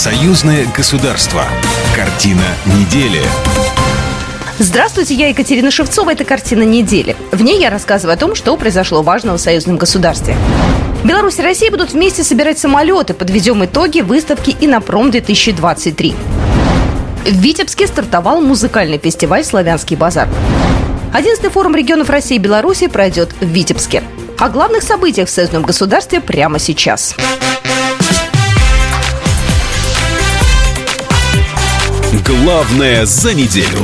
Союзное государство. Картина недели. Здравствуйте, я Екатерина Шевцова. Это «Картина недели». В ней я рассказываю о том, что произошло важного в союзном государстве. Беларусь и Россия будут вместе собирать самолеты. Подведем итоги выставки «Инопром-2023». В Витебске стартовал музыкальный фестиваль «Славянский базар». 11 форум регионов России и Беларуси пройдет в Витебске. О главных событиях в союзном государстве прямо сейчас. Главное за неделю.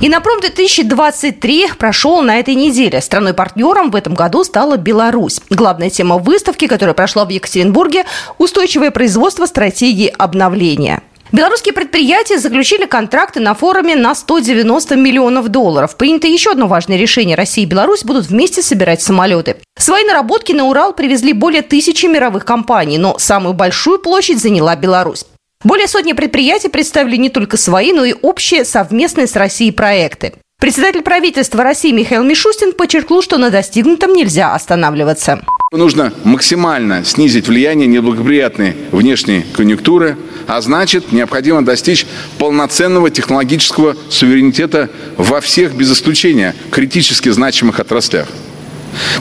Инопром 2023 прошел на этой неделе. Страной-партнером в этом году стала Беларусь. Главная тема выставки, которая прошла в Екатеринбурге – устойчивое производство стратегии обновления. Белорусские предприятия заключили контракты на форуме на 190 миллионов долларов. Принято еще одно важное решение. Россия и Беларусь будут вместе собирать самолеты. Свои наработки на Урал привезли более тысячи мировых компаний, но самую большую площадь заняла Беларусь. Более сотни предприятий представили не только свои, но и общие совместные с Россией проекты. Председатель правительства России Михаил Мишустин подчеркнул, что на достигнутом нельзя останавливаться. Нужно максимально снизить влияние неблагоприятной внешней конъюнктуры, а значит, необходимо достичь полноценного технологического суверенитета во всех, без исключения, критически значимых отраслях.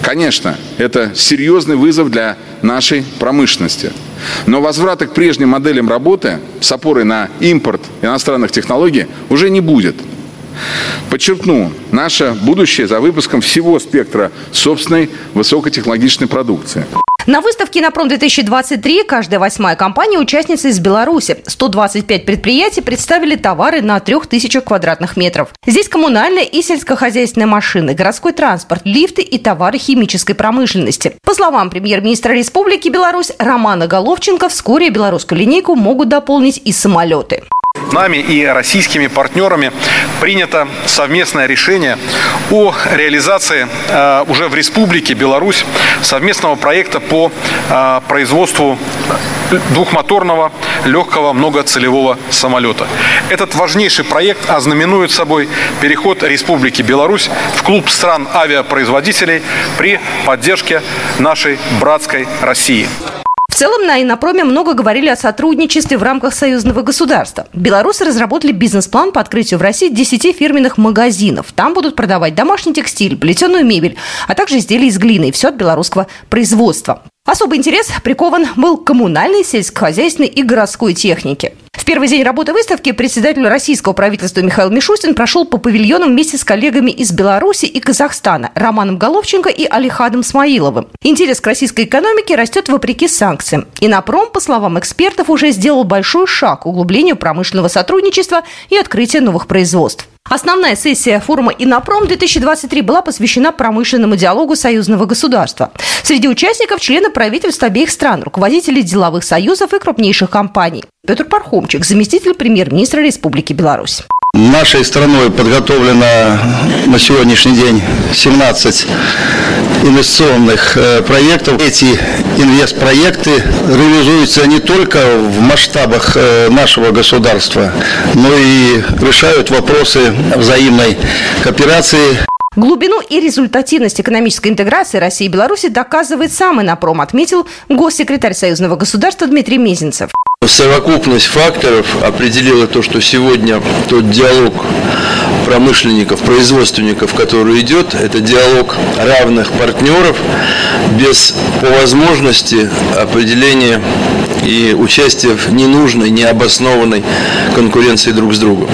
Конечно, это серьезный вызов для нашей промышленности. Но возврата к прежним моделям работы с опорой на импорт иностранных технологий уже не будет. Подчеркну, наше будущее за выпуском всего спектра собственной высокотехнологичной продукции. На выставке «Инопром-2023» каждая восьмая компания – участница из Беларуси. 125 предприятий представили товары на 3000 квадратных метров. Здесь коммунальная и сельскохозяйственная машины, городской транспорт, лифты и товары химической промышленности. По словам премьер-министра Республики Беларусь Романа Головченко, вскоре белорусскую линейку могут дополнить и самолеты. Нами и российскими партнерами принято совместное решение о реализации э, уже в Республике Беларусь совместного проекта по э, производству двухмоторного легкого многоцелевого самолета. Этот важнейший проект ознаменует собой переход Республики Беларусь в клуб стран авиапроизводителей при поддержке нашей братской России. В целом на Инопроме много говорили о сотрудничестве в рамках союзного государства. Белорусы разработали бизнес-план по открытию в России 10 фирменных магазинов. Там будут продавать домашний текстиль, плетеную мебель, а также изделия из глины и все от белорусского производства. Особый интерес прикован был к коммунальной, сельскохозяйственной и городской технике. В первый день работы выставки председатель российского правительства Михаил Мишустин прошел по павильонам вместе с коллегами из Беларуси и Казахстана Романом Головченко и Алихадом Смаиловым. Интерес к российской экономике растет вопреки санкциям. И Напром, по словам экспертов, уже сделал большой шаг к углублению промышленного сотрудничества и открытия новых производств. Основная сессия форума «Инопром-2023» была посвящена промышленному диалогу союзного государства. Среди участников члены правительств обеих стран, руководители деловых союзов и крупнейших компаний. Петр Пархомчик, заместитель премьер-министра Республики Беларусь. Нашей страной подготовлено на сегодняшний день 17 инвестиционных э, проектов. Эти инвестпроекты реализуются не только в масштабах э, нашего государства, но и решают вопросы взаимной кооперации. Глубину и результативность экономической интеграции России и Беларуси доказывает сам Инопром, отметил госсекретарь Союзного государства Дмитрий Мезенцев. Совокупность факторов определила то, что сегодня тот диалог промышленников, производственников, который идет, это диалог равных партнеров без по возможности определения и участия в ненужной, необоснованной конкуренции друг с другом.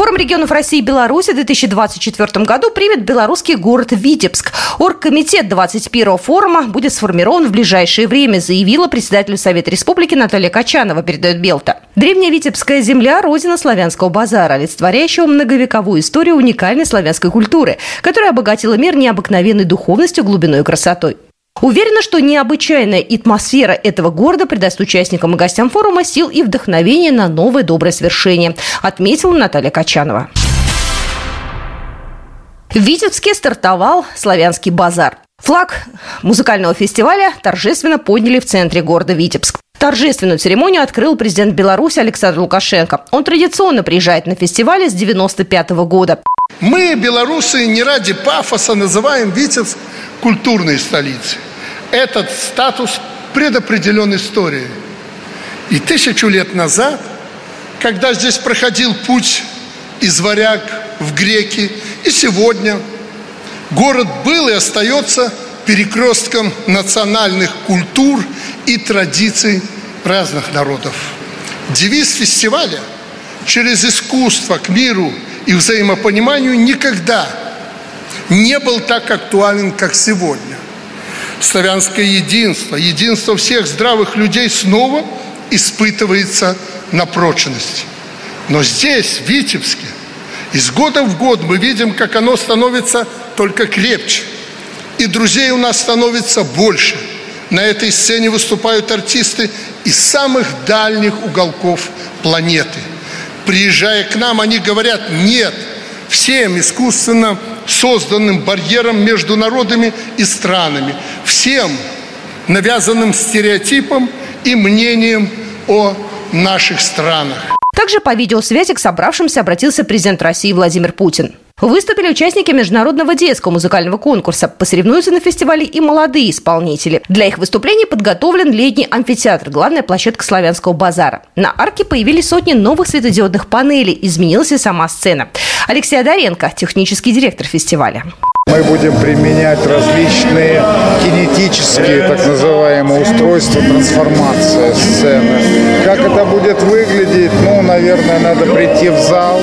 Форум регионов России и Беларуси в 2024 году примет белорусский город Витебск. Оргкомитет 21 форума будет сформирован в ближайшее время, заявила председатель Совета Республики Наталья Качанова, передает Белта. Древняя Витебская земля – родина славянского базара, олицетворяющего многовековую историю уникальной славянской культуры, которая обогатила мир необыкновенной духовностью, глубиной и красотой. Уверена, что необычайная атмосфера этого города придаст участникам и гостям форума сил и вдохновения на новое доброе свершение, отметила Наталья Качанова. В Витебске стартовал славянский базар. Флаг музыкального фестиваля торжественно подняли в центре города Витебск. Торжественную церемонию открыл президент Беларуси Александр Лукашенко. Он традиционно приезжает на фестиваль с 95 года. Мы, белорусы, не ради пафоса называем Витебск культурной столицей. Этот статус предопределен историей. И тысячу лет назад, когда здесь проходил путь из варяг в греки, и сегодня город был и остается перекрестком национальных культур и традиций разных народов. Девиз фестиваля «Через искусство к миру и взаимопониманию» никогда не был так актуален, как сегодня. Славянское единство, единство всех здравых людей снова испытывается на прочность. Но здесь, в Витебске, из года в год мы видим, как оно становится только крепче. И друзей у нас становится больше. На этой сцене выступают артисты из самых дальних уголков планеты. Приезжая к нам, они говорят «нет» всем искусственно созданным барьером между народами и странами, всем навязанным стереотипом и мнением о наших странах. Также по видеосвязи к собравшимся обратился президент России Владимир Путин. Выступили участники международного детского музыкального конкурса. Посоревнуются на фестивале и молодые исполнители. Для их выступлений подготовлен летний амфитеатр, главная площадка славянского базара. На арке появились сотни новых светодиодных панелей. Изменилась и сама сцена. Алексей Одаренко, технический директор фестиваля. Мы будем применять различные кинетические, так называемые, устройства трансформации сцены. Как это будет выглядеть, ну, наверное, надо прийти в зал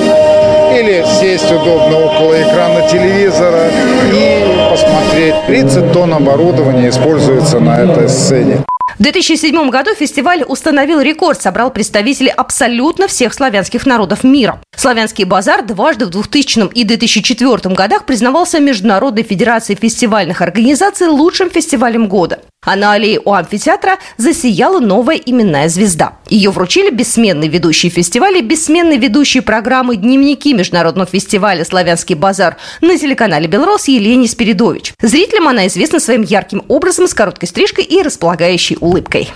или сесть удобно около экрана телевизора и посмотреть. 30 тонн оборудования используется на этой сцене. В 2007 году фестиваль установил рекорд, собрал представителей абсолютно всех славянских народов мира. Славянский базар дважды в 2000 и 2004 годах признавался Международной Федерацией фестивальных организаций лучшим фестивалем года. А на аллее у амфитеатра засияла новая именная звезда. Ее вручили бессменный ведущий фестиваля, бессменный ведущий программы «Дневники» Международного фестиваля «Славянский базар» на телеканале «Белрос» Елене Спиридович. Зрителям она известна своим ярким образом с короткой стрижкой и располагающей улыбкой.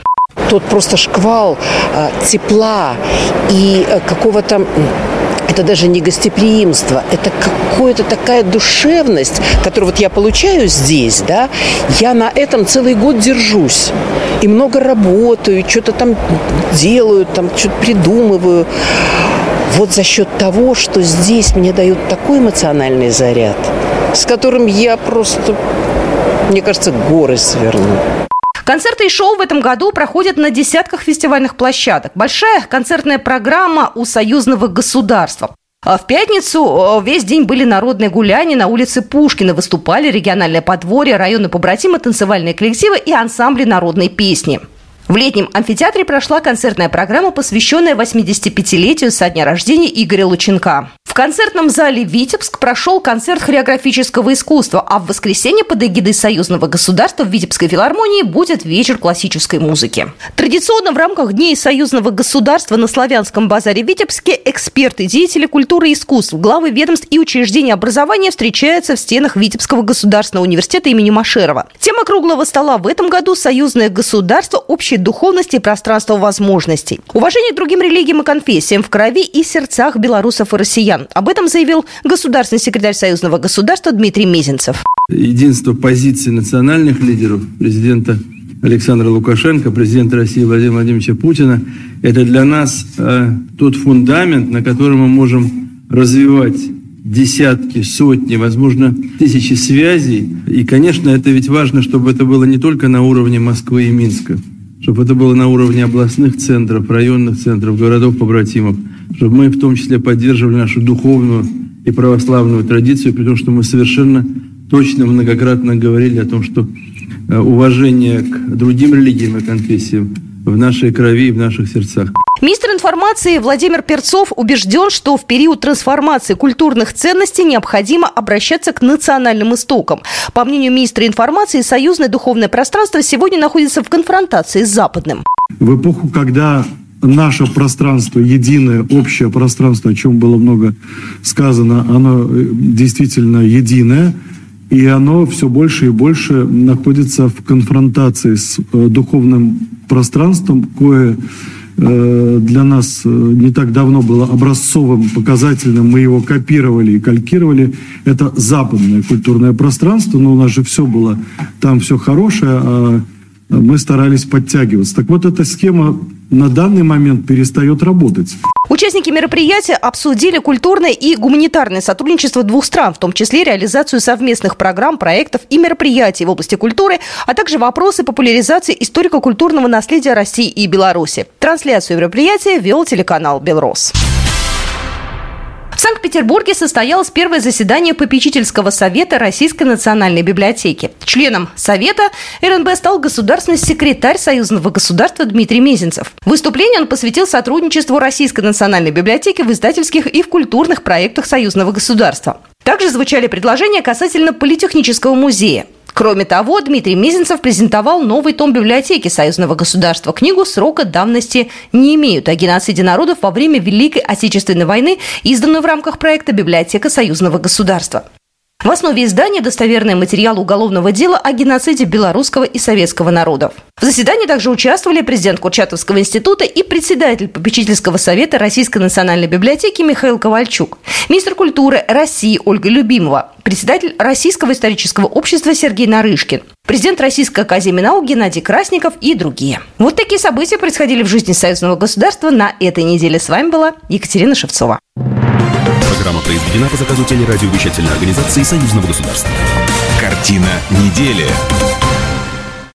Тот просто шквал э, тепла и э, какого-то это даже не гостеприимство, это какая-то такая душевность, которую вот я получаю здесь, да, я на этом целый год держусь. И много работаю, что-то там делаю, там что-то придумываю. Вот за счет того, что здесь мне дают такой эмоциональный заряд, с которым я просто, мне кажется, горы сверну. Концерты и шоу в этом году проходят на десятках фестивальных площадок. Большая концертная программа у союзного государства. А в пятницу весь день были народные гуляния на улице Пушкина. Выступали региональное подворье, районы побратимы, танцевальные коллективы и ансамбли народной песни. В летнем амфитеатре прошла концертная программа, посвященная 85-летию со дня рождения Игоря Лученка. В концертном зале «Витебск» прошел концерт хореографического искусства, а в воскресенье под эгидой Союзного государства в Витебской филармонии будет вечер классической музыки. Традиционно в рамках Дней Союзного государства на Славянском базаре Витебске эксперты, деятели культуры и искусств, главы ведомств и учреждений образования встречаются в стенах Витебского государственного университета имени Машерова. Тема круглого стола в этом году «Союзное государство. Общей духовности и пространство возможностей». Уважение к другим религиям и конфессиям в крови и сердцах белорусов и россиян. Об этом заявил государственный секретарь Союзного государства Дмитрий Мезенцев. Единство позиций национальных лидеров, президента Александра Лукашенко, президента России Владимира Владимировича Путина, это для нас э, тот фундамент, на котором мы можем развивать десятки, сотни, возможно, тысячи связей. И, конечно, это ведь важно, чтобы это было не только на уровне Москвы и Минска, чтобы это было на уровне областных центров, районных центров, городов-побратимов, чтобы мы в том числе поддерживали нашу духовную и православную традицию, при том, что мы совершенно точно многократно говорили о том, что э, уважение к другим религиям и конфессиям в нашей крови и в наших сердцах. Министр информации Владимир Перцов убежден, что в период трансформации культурных ценностей необходимо обращаться к национальным истокам. По мнению министра информации, союзное духовное пространство сегодня находится в конфронтации с западным. В эпоху, когда наше пространство, единое общее пространство, о чем было много сказано, оно э, действительно единое, и оно все больше и больше находится в конфронтации с э, духовным пространством, кое э, для нас не так давно было образцовым, показательным, мы его копировали и калькировали. Это западное культурное пространство, но у нас же все было, там все хорошее, а мы старались подтягиваться. Так вот, эта схема на данный момент перестает работать. Участники мероприятия обсудили культурное и гуманитарное сотрудничество двух стран, в том числе реализацию совместных программ, проектов и мероприятий в области культуры, а также вопросы популяризации историко-культурного наследия России и Беларуси. Трансляцию мероприятия вел телеканал «Белрос». Санкт-Петербурге состоялось первое заседание попечительского совета Российской национальной библиотеки. Членом совета РНБ стал государственный секретарь Союзного государства Дмитрий Мезенцев. Выступление он посвятил сотрудничеству Российской национальной библиотеки в издательских и в культурных проектах Союзного государства. Также звучали предложения касательно Политехнического музея. Кроме того, Дмитрий Мизинцев презентовал новый том библиотеки Союзного государства. Книгу срока давности не имеют о геноциде народов во время Великой Отечественной войны, изданную в рамках проекта «Библиотека Союзного государства». В основе издания достоверный материал уголовного дела о геноциде белорусского и советского народов. В заседании также участвовали президент Курчатовского института и председатель попечительского совета Российской национальной библиотеки Михаил Ковальчук, министр культуры России Ольга Любимова, председатель Российского исторического общества Сергей Нарышкин, президент Российской академии наук Геннадий Красников и другие. Вот такие события происходили в жизни союзного государства на этой неделе. С вами была Екатерина Шевцова. Программа произведена по заказу телерадиовещательной организации Союзного государства. Картина недели.